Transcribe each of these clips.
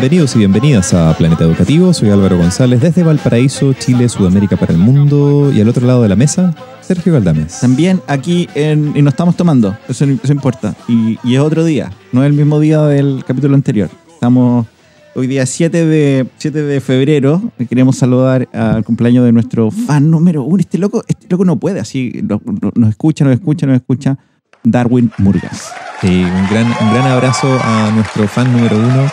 Bienvenidos y bienvenidas a Planeta Educativo. Soy Álvaro González desde Valparaíso, Chile, Sudamérica para el mundo. Y al otro lado de la mesa, Sergio Galdames. También aquí en, y nos estamos tomando, eso, eso importa. Y, y es otro día, no es el mismo día del capítulo anterior. Estamos hoy día 7 de, 7 de febrero. Queremos saludar al cumpleaños de nuestro fan número uno. Este loco, este loco no puede, así no- no- nos escucha, nos escucha, nos escucha. Darwin Murgas. Sí, un, gran, un gran abrazo a nuestro fan número uno,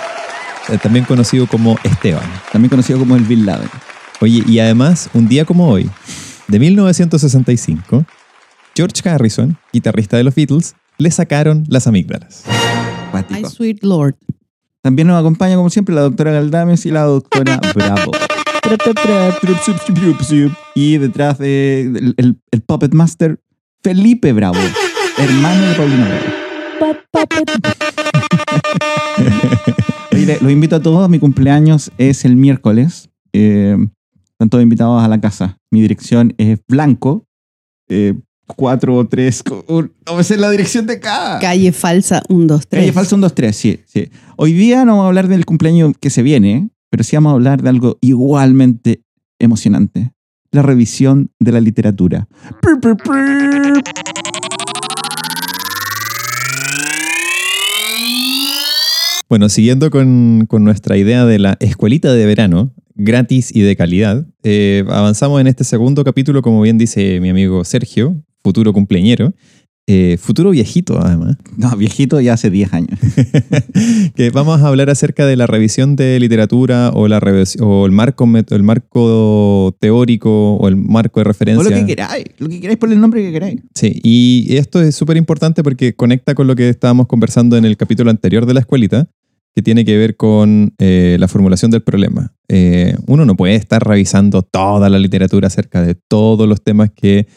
también conocido como Esteban. También conocido como el Bill Laden. Oye, y además, un día como hoy, de 1965, George Harrison, guitarrista de los Beatles, le sacaron las amígdalas. Cuático. sweet lord. También nos acompaña, como siempre, la doctora Galdames y la doctora Bravo. Y detrás de el, el- el Puppet Master, Felipe Bravo, hermano de Paulina Bravo. Oye, los invito a todos. Mi cumpleaños es el miércoles. Eh, están todos invitados a la casa. Mi dirección es Blanco. Eh, 4 3. No sé la dirección de acá. Calle falsa 1, 2, 3. Calle Falsa 1, 2, 3, sí, sí. Hoy día no vamos a hablar del cumpleaños que se viene, pero sí vamos a hablar de algo igualmente emocionante. La revisión de la literatura. Bueno, siguiendo con, con nuestra idea de la escuelita de verano, gratis y de calidad, eh, avanzamos en este segundo capítulo, como bien dice mi amigo Sergio, futuro cumpleañero, eh, futuro viejito además, No, viejito ya hace 10 años. que vamos a hablar acerca de la revisión de literatura o, la o el, marco, el marco teórico o el marco de O referencia. lo que queráis, lo que queráis, ponle el nombre que queráis. Sí, y esto es súper importante porque conecta con lo que estábamos conversando en el capítulo anterior de la escuelita, que tiene que ver con eh, la formulación del problema. Eh, uno no puede estar revisando toda la literatura acerca de todos los temas que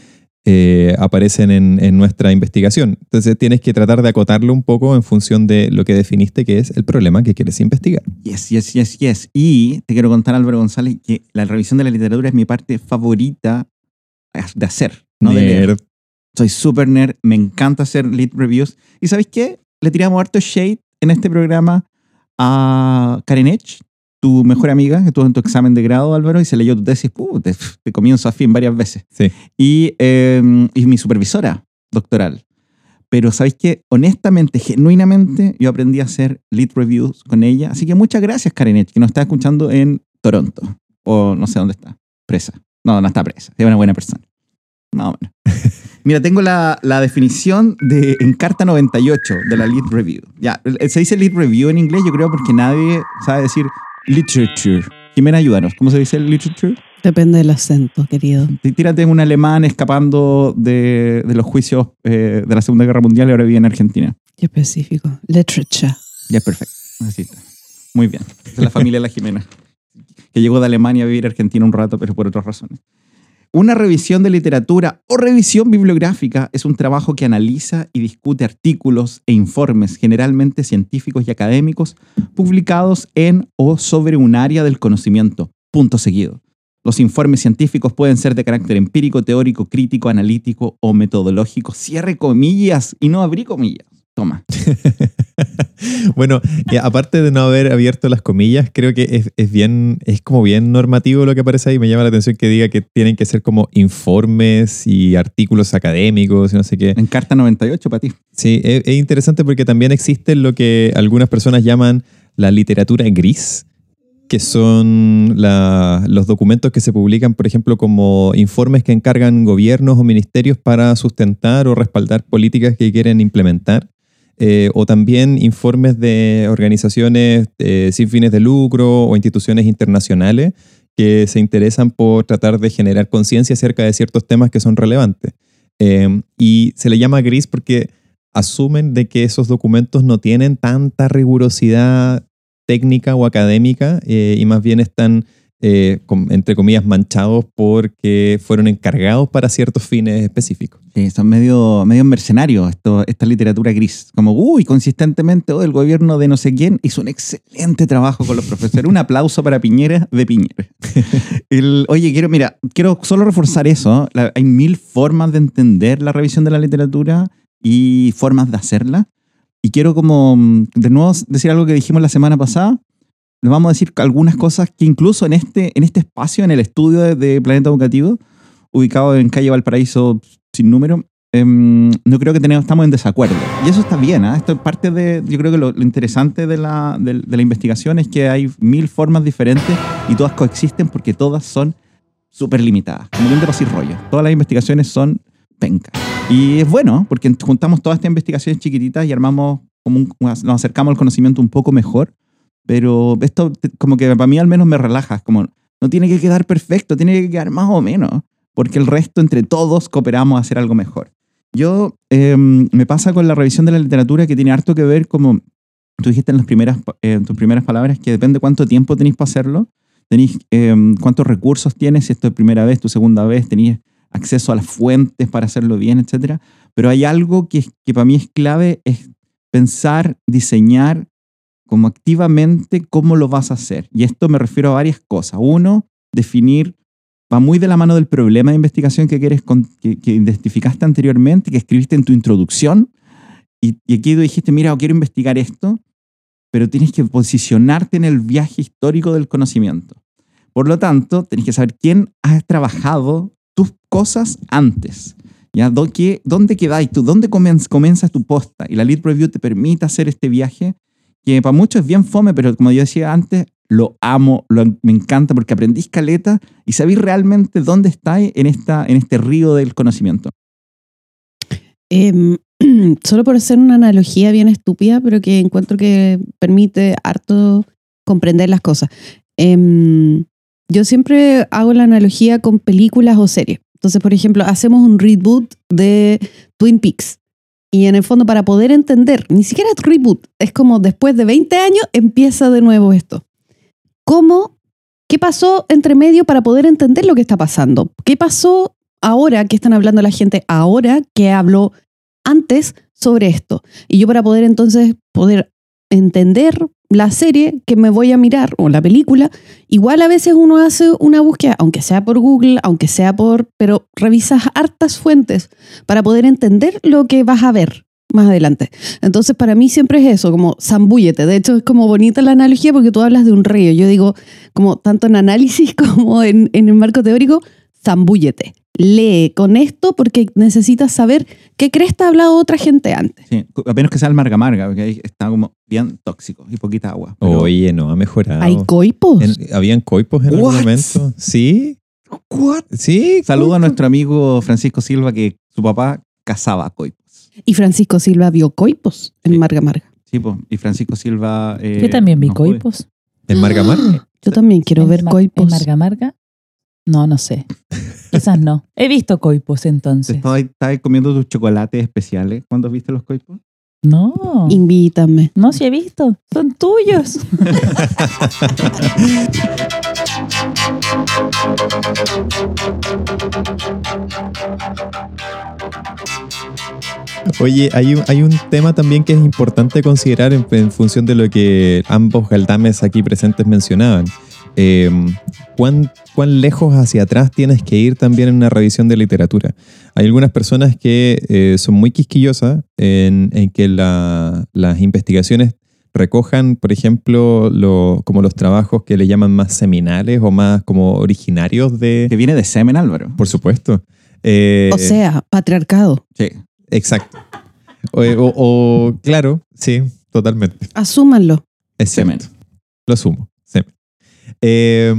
eh, aparecen en, en nuestra investigación. Entonces tienes que tratar de acotarlo un poco en función de lo que definiste que es el problema que quieres investigar. Yes, yes, yes, yes. Y te quiero contar, Álvaro González, que la revisión de la literatura es mi parte favorita de hacer, no de leer. Nerd. Soy súper nerd, me encanta hacer lit reviews. ¿Y sabéis qué? Le tiramos harto shade en este programa a Karen Edge, tu mejor amiga, que estuvo en tu examen de grado, Álvaro, y se leyó tu tesis uh, de, de comienzo a fin varias veces. Sí. Y, eh, y mi supervisora doctoral. Pero sabéis que, honestamente, genuinamente, yo aprendí a hacer lit reviews con ella. Así que muchas gracias, Karen Edge, que nos está escuchando en Toronto. O no sé dónde está. Presa. No, no está presa. Es una buena persona. Más o menos. Mira, tengo la, la definición de, en carta 98 de la Lead Review. Ya, se dice Lead Review en inglés, yo creo, porque nadie sabe decir literature. Jimena, ayúdanos. ¿Cómo se dice literature? Depende del acento, querido. Tí- Tírate un alemán escapando de, de los juicios eh, de la Segunda Guerra Mundial y ahora vive en Argentina. Qué específico. Literature. Ya es perfecto. Así está. Muy bien. Es la familia de la Jimena, que llegó de Alemania a vivir a Argentina un rato, pero por otras razones. Una revisión de literatura o revisión bibliográfica es un trabajo que analiza y discute artículos e informes, generalmente científicos y académicos, publicados en o sobre un área del conocimiento. Punto seguido. Los informes científicos pueden ser de carácter empírico, teórico, crítico, analítico o metodológico. Cierre comillas y no abrí comillas. Toma. bueno, aparte de no haber abierto las comillas, creo que es, es bien, es como bien normativo lo que aparece ahí. Me llama la atención que diga que tienen que ser como informes y artículos académicos y no sé qué. En carta 98 para ti. Sí, es, es interesante porque también existe lo que algunas personas llaman la literatura gris, que son la- los documentos que se publican, por ejemplo, como informes que encargan gobiernos o ministerios para sustentar o respaldar políticas que quieren implementar. Eh, o también informes de organizaciones eh, sin fines de lucro o instituciones internacionales que se interesan por tratar de generar conciencia acerca de ciertos temas que son relevantes. Eh, y se le llama gris porque asumen de que esos documentos no tienen tanta rigurosidad técnica o académica eh, y más bien están, eh, com- entre comillas, manchados porque fueron encargados para ciertos fines específicos. Sí, son medio, medio mercenarios esto, esta literatura gris. Como, uy, consistentemente, oh, el gobierno de no sé quién hizo un excelente trabajo con los profesores. Un aplauso para Piñera de Piñera. El- oye, quiero, mira, quiero solo reforzar eso. La- hay mil formas de entender la revisión de la literatura y formas de hacerla. Y quiero como, mm, de nuevo, decir algo que dijimos la semana pasada. Les vamos a decir algunas cosas que incluso en este, en este espacio, en el estudio de, de Planeta Educativo, ubicado en calle Valparaíso sin número, em, no creo que tenemos, estamos en desacuerdo. Y eso está bien, ¿ah? esto es parte de, yo creo que lo, lo interesante de la, de, de la investigación es que hay mil formas diferentes y todas coexisten porque todas son súper limitadas. Como bien de rollo. Todas las investigaciones son pencas. Y es bueno, porque juntamos todas estas investigaciones chiquititas y armamos, como un- nos acercamos al conocimiento un poco mejor. Pero esto, como que para mí al menos me relaja. Como, no tiene que quedar perfecto, tiene que quedar más o menos. Porque el resto, entre todos, cooperamos a hacer algo mejor. Yo, eh, me pasa con la revisión de la literatura que tiene harto que ver, como tú dijiste en, las primeras, tus primeras palabras, que depende cuánto tiempo tenéis para hacerlo tenéis eh, cuántos recursos tienes, si esto es primera vez, tu segunda vez, tenéis acceso a las fuentes para hacerlo bien, etc. Pero hay algo que, que para mí es clave, es pensar, diseñar como activamente cómo lo vas a hacer. Y esto me refiero a varias cosas. Uno, definir, va muy de la mano del problema de investigación que, quieres que, que identificaste anteriormente, que escribiste en tu introducción. Y, y aquí tú dijiste, mira, quiero investigar esto, pero tienes que posicionarte en el viaje histórico del conocimiento. Por lo tanto, tienes que saber quién ha trabajado tus cosas antes. ¿ya? ¿Dó- qué- ¿Dónde quedáis tú? ¿Dónde comienza, comienza tu posta? Y la Lead Review te permite hacer este viaje que para muchos es bien fome, pero como yo decía antes, lo amo, lo- me encanta porque aprendís caleta y sabéis realmente dónde estáis en, esta, en este río del conocimiento. Em, solo por hacer una analogía bien estúpida, pero que encuentro que permite harto comprender las cosas. Em, yo siempre hago la analogía con películas o series. Entonces, por ejemplo, hacemos un reboot de Twin Peaks. Y en el fondo, para poder entender, ni siquiera es reboot, es como después de 20 años empieza de nuevo esto. ¿Cómo? ¿Qué pasó entre medio para poder entender lo que está pasando? ¿Qué pasó ahora que están hablando la gente ahora que habló antes sobre esto? Y yo para poder entonces poder entender la serie que me voy a mirar o la película, igual a veces uno hace una búsqueda, aunque sea por Google, aunque sea por, pero revisas hartas fuentes para poder entender lo que vas a ver más adelante. Entonces para mí siempre es eso, como zambúllete. De hecho es como bonita la analogía porque tú hablas de un río. Yo digo, como tanto en análisis como en, en el marco teórico, zambúllete. Lee con esto porque necesitas saber qué cresta ha hablado otra gente antes. Sí, a menos que sea el marga marga, porque ahí está como bien tóxico y poquita agua. Pero- Oye, no, ha mejorado. Hay coipos. En- ¿Habían coipos en algún What? momento? Sí. ¿What? Sí. Saludo a nuestro amigo Francisco Silva que su papá cazaba coipos. Y Francisco Silva vio coipos en Sí. Marga Marga. Sí, pues, y Francisco Silva... eh, Yo también vi coipos. ¿En Marga Marga? Yo también quiero ¿En ver coipos. ¿En Marga Marga? No, no sé. Quizás no. He visto coipos ¿Te entonces. estabas ahí- estabas ahí comiendo tus chocolates especiales cuando viste los coipos? No. Invítame. No, sí he visto. Son tuyos. Oye, hay un, hay un tema también que es importante considerar en, en función de lo que ambos galdames aquí presentes mencionaban. Eh, ¿cuán, ¿Cuán lejos hacia atrás tienes que ir también en una revisión de literatura? Hay algunas personas que eh, son muy quisquillosas en, en que la- las investigaciones recojan, por ejemplo, lo- como los trabajos que le llaman más seminales o más como originarios de... Que viene de Semen Álvaro. Por supuesto. Eh, O sea, patriarcado. Sí. Exacto. O, o- o- claro, sí, totalmente. Asúmanlo. Es Semen. Lo asumo. Eh,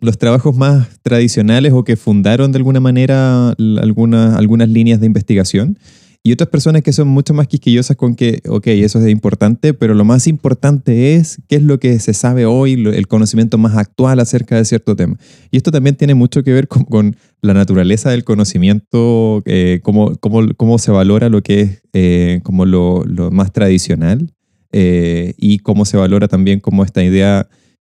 los trabajos más tradicionales o que fundaron de alguna manera algunas, algunas líneas de investigación y otras personas que son mucho más quisquillosas con que, ok, eso es importante, pero lo más importante es qué es lo que se sabe hoy, el conocimiento más actual acerca de cierto tema. Y esto también tiene mucho que ver con, con la naturaleza del conocimiento, eh, cómo, cómo- cómo se valora lo que es eh, como lo, lo más tradicional eh, y cómo se valora también como esta idea,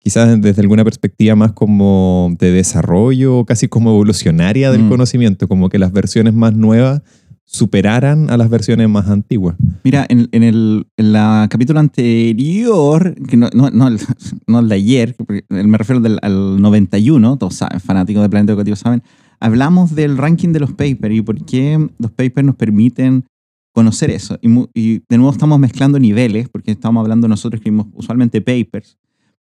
quizás desde alguna perspectiva más como de desarrollo, casi como evolucionaria del Mm. conocimiento, como que las versiones más nuevas superaran a las versiones más antiguas. Mira, en, en el en la capítulo anterior, que no, no, no, el, no el de ayer, me refiero del, al 91, todos saben, fanáticos de Planeta Educativo saben, hablamos del ranking de los papers y por qué los papers nos permiten conocer eso. Y, y de nuevo estamos mezclando niveles, porque estamos hablando, nosotros escribimos usualmente papers,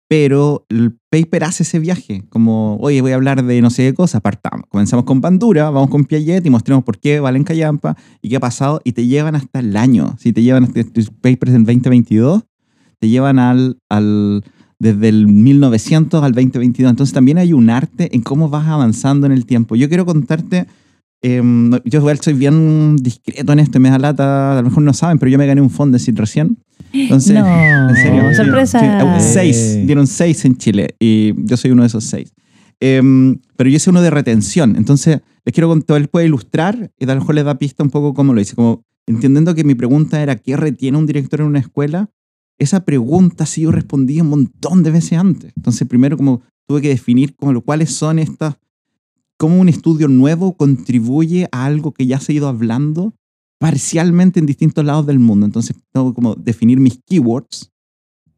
pero el paper hace ese viaje, como, oye, voy a hablar de no sé qué cosa, partamos. Comenzamos con Bandura, vamos con Piaget y mostremos por qué valen Callampa y qué ha pasado, y te llevan hasta el año. Si te llevan hasta tus papers del 2022, te llevan al, al, desde el 1900 al 2022. Entonces también hay un arte en cómo vas avanzando en el tiempo. Yo quiero contarte, em, yo soy bien discreto en esto, me da lata, a lo mejor no saben, pero yo me gané un Fondesit recién. Entonces, no, en serio, sorpresa. Eh. seis, dieron seis en Chile y yo soy uno de esos seis. Em, pero yo hice uno de retención, entonces les quiero contar, él puede ilustrar y a lo mejor les da pista un poco cómo lo hice. Como entendiendo que mi pregunta era ¿qué retiene un director en una escuela? Esa pregunta sí yo respondí un montón de veces antes. Entonces primero como tuve que definir como lo, cuáles son estas, cómo un estudio nuevo contribuye a algo que ya se ha ido hablando parcialmente en distintos lados del mundo. Entonces tengo como definir mis keywords,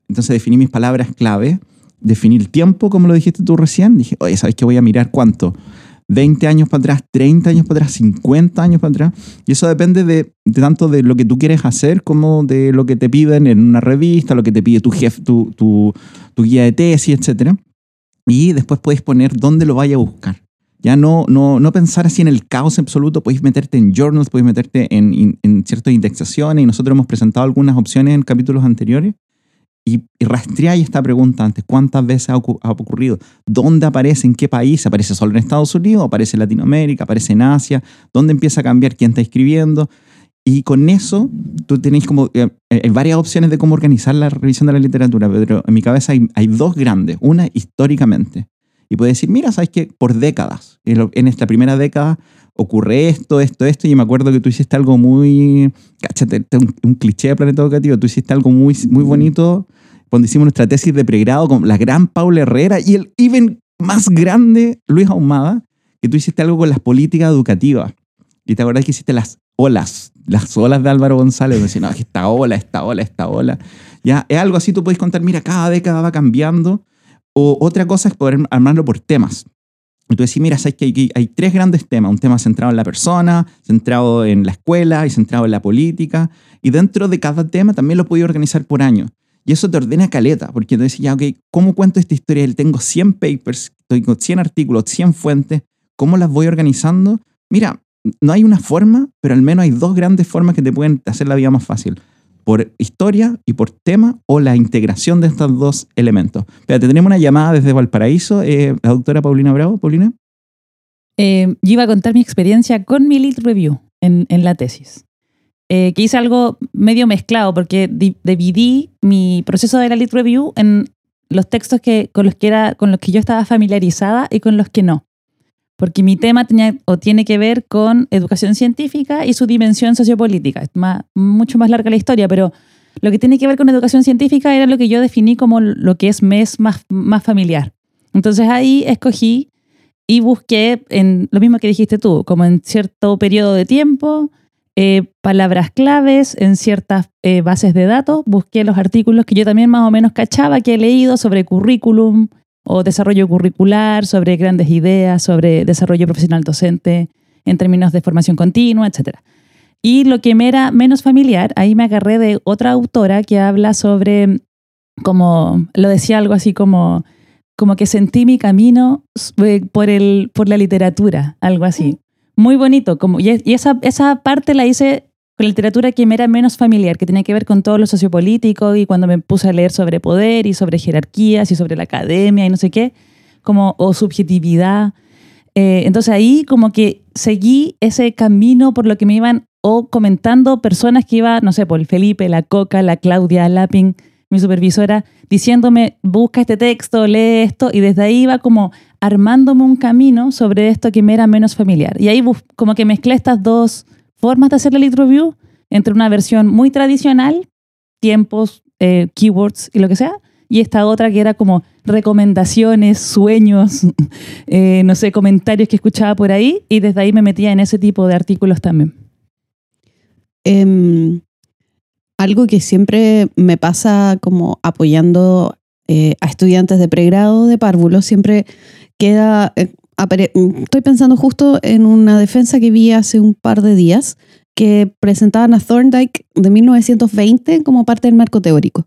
entonces definí mis palabras clave, definí el tiempo, como lo dijiste tú recién. Dije, oye, ¿sabes qué voy a mirar cuánto? 20 años para atrás, 30 años para atrás, 50 años para atrás. Y eso depende de, tanto de lo que tú quieres hacer como de lo que te piden en una revista, lo que te pide tu jefe, tu, tu, tu guía de tesis, etc. Y después puedes poner dónde lo vaya a buscar. Ya no, no, no pensar así en el caos absoluto, podéis meterte en journals, podéis meterte en, en, en ciertas indexaciones y nosotros hemos presentado algunas opciones en capítulos anteriores y, y rastreáis esta pregunta antes. ¿Cuántas veces ha, ha ocurrido? ¿Dónde aparece? ¿En qué país? ¿Aparece solo en Estados Unidos? ¿Aparece en Latinoamérica? ¿Aparece en Asia? ¿Dónde empieza a cambiar quién está escribiendo? Y con eso tú tenéis como eh, eh, varias opciones de cómo organizar la revisión de la literatura, pero en mi cabeza hay, hay dos grandes. Una históricamente. Y puedes decir, mira, sabes que por décadas, en, esta primera década ocurre esto, esto, esto, y me acuerdo que tú hiciste algo muy, cáchate, un, un cliché de Planeta Educativo, tú hiciste algo muy, muy bonito cuando hicimos nuestra tesis de pregrado con la gran Paula Herrera y el even más grande Luis Ahumada, que tú hiciste algo con las políticas educativas. Y te acordás que hiciste las olas, las olas de Álvaro González, decía, no, esta ola, esta ola, esta ola. Ya, es algo así, tú puedes contar, mira, cada década va cambiando. O otra cosa es poder armarlo por temas. Tú decís, mira, sabes que hay, tres grandes temas. Un tema centrado en la persona, centrado en la escuela y centrado en la política. Y dentro de cada tema también lo podía organizar por año. Y eso te ordena caleta, porque decís, ya, ok, ¿cómo cuento esta historia? Tengo 100 papers, tengo 100 artículos, 100 fuentes. ¿Cómo las voy organizando? Mira, no hay una forma, pero al menos hay dos grandes formas que te pueden hacer la vida más fácil. Por historia y por tema o la integración de estos dos elementos. Espérate, tenemos una llamada desde Valparaíso, eh, la doctora Paulina Bravo. Paulina. Eh, yo iba a contar mi experiencia con mi lead review en, en la tesis. Eh, que hice algo medio mezclado porque di- dividí mi proceso de la lead review en los textos que, con, los que era, con los que yo estaba familiarizada y con los que no. Porque mi tema tenía o tiene que ver con educación científica y su dimensión sociopolítica. Es más, mucho más larga la historia, pero lo que tiene que ver con educación científica era lo que yo definí como lo que es mes más, más familiar. Entonces ahí escogí y busqué en lo mismo que dijiste tú, como en cierto periodo de tiempo, eh, palabras claves en ciertas eh, bases de datos, busqué los artículos que yo también más o menos cachaba que he leído sobre currículum o desarrollo curricular, sobre grandes ideas, sobre desarrollo profesional docente en términos de formación continua, etc. Y lo que me era menos familiar, ahí me agarré de otra autora que habla sobre, como lo decía algo así como como que sentí mi camino eh, por, el, por la literatura, algo así. Muy bonito. Como, y y esa, esa parte la hice con literatura que me era menos familiar, que tenía que ver con todo lo sociopolítico y cuando me puse a leer sobre poder y sobre jerarquías y sobre la academia y no sé qué, como, o subjetividad. Eh, entonces ahí como que seguí ese camino por lo que me iban o comentando personas que iban, no sé, por el Felipe, la Coca, la Claudia Lapin, mi supervisora, diciéndome, busca este texto, lee esto, y desde ahí iba como armándome un camino sobre esto que me era menos familiar. Y ahí como que mezclé estas dos formas de hacer la lead review, entre una versión muy tradicional, tiempos, eh, keywords y lo que sea, y esta otra que era como recomendaciones, sueños, eh, no sé, comentarios que escuchaba por ahí, y desde ahí me metía en ese tipo de artículos también. Em, algo que siempre me pasa como apoyando eh, a estudiantes de pregrado de párvulo, siempre queda... estoy pensando justo en una defensa que vi hace un par de días que presentaban a Thorndike de 1920 como parte del marco teórico.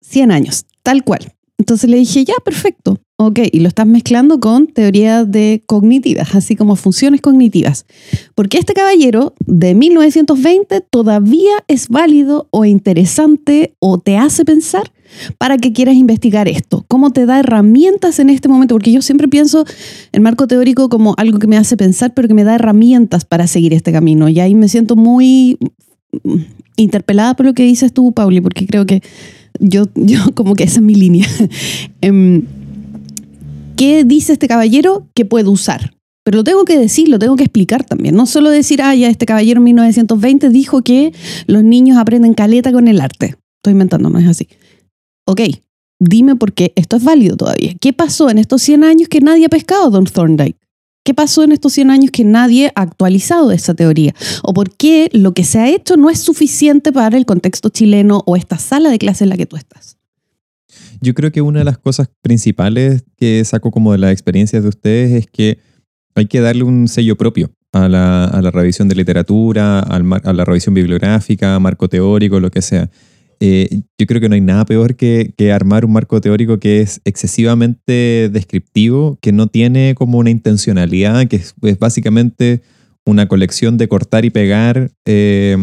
100 años, tal cual. Entonces le dije, ya, perfecto. Ok, y lo estás mezclando con teorías de cognitivas, así como funciones cognitivas. Porque este caballero de 1920 todavía es válido o interesante o te hace pensar para que quieras investigar esto. ¿Cómo te da herramientas en este momento? Porque yo siempre pienso el marco teórico como algo que me hace pensar, pero que me da herramientas para seguir este camino. Y ahí me siento muy mm, interpelada por lo que dices tú, Pauli, porque creo que yo, yo como que esa es mi línea. Em, ¿Qué dice este caballero que puedo usar? Pero lo tengo que decir, lo tengo que explicar también. No solo decir, ah, ya este caballero en 1920 dijo que los niños aprenden caleta con el arte. Estoy inventando, no es así. Ok, dime por qué esto es válido todavía. ¿Qué pasó en estos 100 años que nadie ha pescado Don Thorndike? ¿Qué pasó en estos 100 años que nadie ha actualizado esa teoría? ¿O por qué lo que se ha hecho no es suficiente para el contexto chileno o esta sala de clase en la que tú estás? Yo creo que una de las cosas principales que saco como de las experiencias de ustedes es que hay que darle un sello propio a la, a la revisión de literatura, al a la revisión bibliográfica, marco teórico, lo que sea. Eh, yo creo que no hay nada peor que, que armar un marco teórico que es excesivamente descriptivo, que no tiene como una intencionalidad, que es, es básicamente una colección de cortar y pegar eh,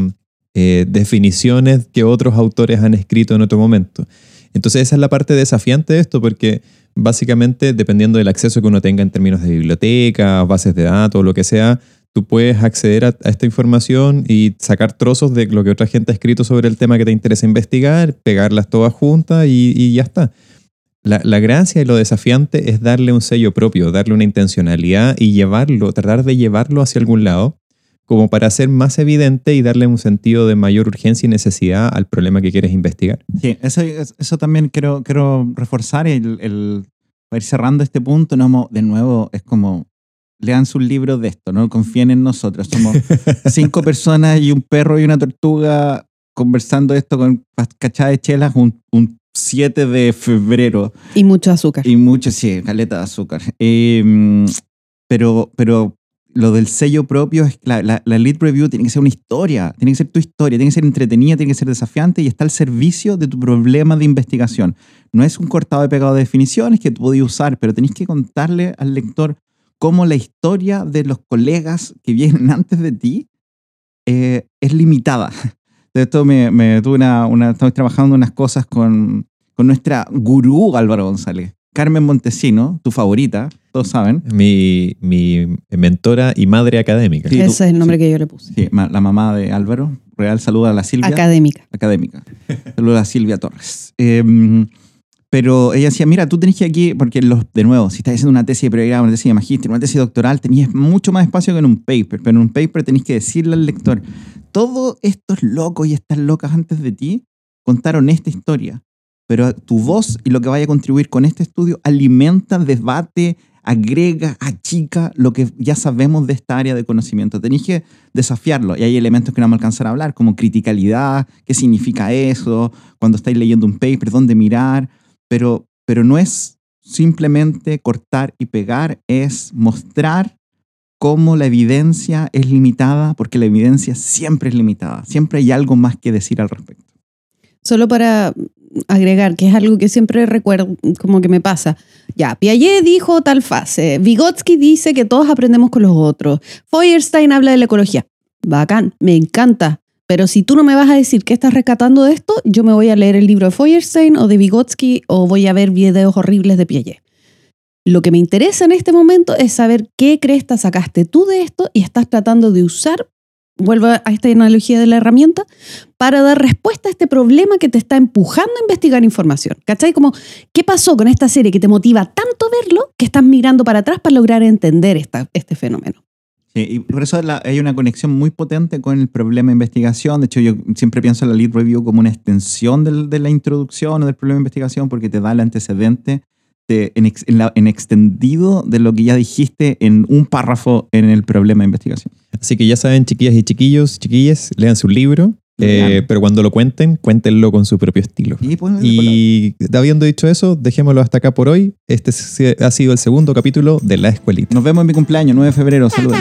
eh, definiciones que otros autores han escrito en otro momento. Entonces esa es la parte desafiante de esto, porque básicamente dependiendo del acceso que uno tenga en términos de biblioteca, bases de datos, lo que sea, tú puedes acceder a, esta información y sacar trozos de lo que otra gente ha escrito sobre el tema que te interesa investigar, pegarlas todas juntas y, y ya está. La, la gracia y lo desafiante es darle un sello propio, darle una intencionalidad y llevarlo, tratar de llevarlo hacia algún lado, como para hacer más evidente y darle un sentido de mayor urgencia y necesidad al problema que quieres investigar. Sí, eso, eso también quiero, quiero reforzar. El, el, para ir cerrando este punto, no, de nuevo, es como, lean sus libros de esto, no confíen en nosotros. Somos cinco personas y un perro y una tortuga conversando esto con cachada de chelas un, un 7 de febrero. Y mucho azúcar. Y mucho, sí, caleta de azúcar. Eh, pero, pero lo del sello propio es la, la, la lead review tiene que ser una historia, tiene que ser tu historia, tiene que ser entretenida, tiene que ser desafiante y está al servicio de tu problema de investigación. No es un cortado y pegado de definiciones que tú podías usar, pero tenés que contarle al lector cómo la historia de los colegas que vienen antes de ti eh, es limitada. De esto me, me tuve una, una, estamos trabajando unas cosas con, con nuestra gurú Álvaro González. Carmen Montesino, tu favorita, todos saben. Mi, mi mentora y madre académica. Sí, Ese tú- es el nombre que yo le puse. Sí, la mamá de Álvaro. Real saluda a la Silvia. Académica. académica. Saluda a Silvia Torres. Eh, pero ella decía, mira, tú tenés que aquí, porque los, de nuevo, si estás haciendo una tesis de pregrado, una tesis de magíster, una tesis doctoral, tenías mucho más espacio que en un paper, pero en un paper tenés que decirle al lector, todos estos locos y estas locas antes de ti contaron esta historia, pero tu voz y lo que vaya a contribuir con este estudio alimenta, debate, agrega, achica lo que ya sabemos de esta área de conocimiento. Tenéis que desafiarlo y hay elementos que no vamos a alcanzar a hablar, como criticalidad, qué significa eso, cuando estáis leyendo un paper, dónde mirar, pero, pero no es simplemente cortar y pegar, es mostrar cómo la evidencia es limitada, porque la evidencia siempre es limitada, siempre hay algo más que decir al respecto. Solo para agregar, que es algo que siempre recuerdo, como que me pasa. Ya, Piaget dijo tal fase, Vygotsky dice que todos aprendemos con los otros, Feuerstein habla de la ecología. Bacán, me encanta. Pero si tú no me vas a decir qué estás rescatando de esto, yo me voy a leer el libro de Feuerstein o de Vygotsky o voy a ver videos horribles de Piaget. Lo que me interesa en este momento es saber qué cresta sacaste tú de esto y estás tratando de usar, vuelvo a esta analogía de la herramienta, para dar respuesta a este problema que te está empujando a investigar información. ¿Cachai? Como, ¿qué pasó con esta serie que te motiva tanto verlo que estás mirando para atrás para lograr entender esta, este fenómeno? Sí, y por eso hay una conexión muy potente con el problema de investigación. De hecho, yo siempre pienso en la lead review como una extensión de la introducción o del problema de investigación porque te da el antecedente de- en, ex- en la- en extendido de lo que ya dijiste en un párrafo en el problema de investigación. Así que ya saben, chiquillas y chiquillos, chiquillas, lean su libro, eh, pero cuando lo cuenten, cuéntenlo con su propio estilo. Y, Y habiendo dicho eso, dejémoslo hasta acá por hoy. Este ha sido el segundo capítulo de La Escuelita. nos vemos en mi cumpleaños, 9 de febrero. Saludos.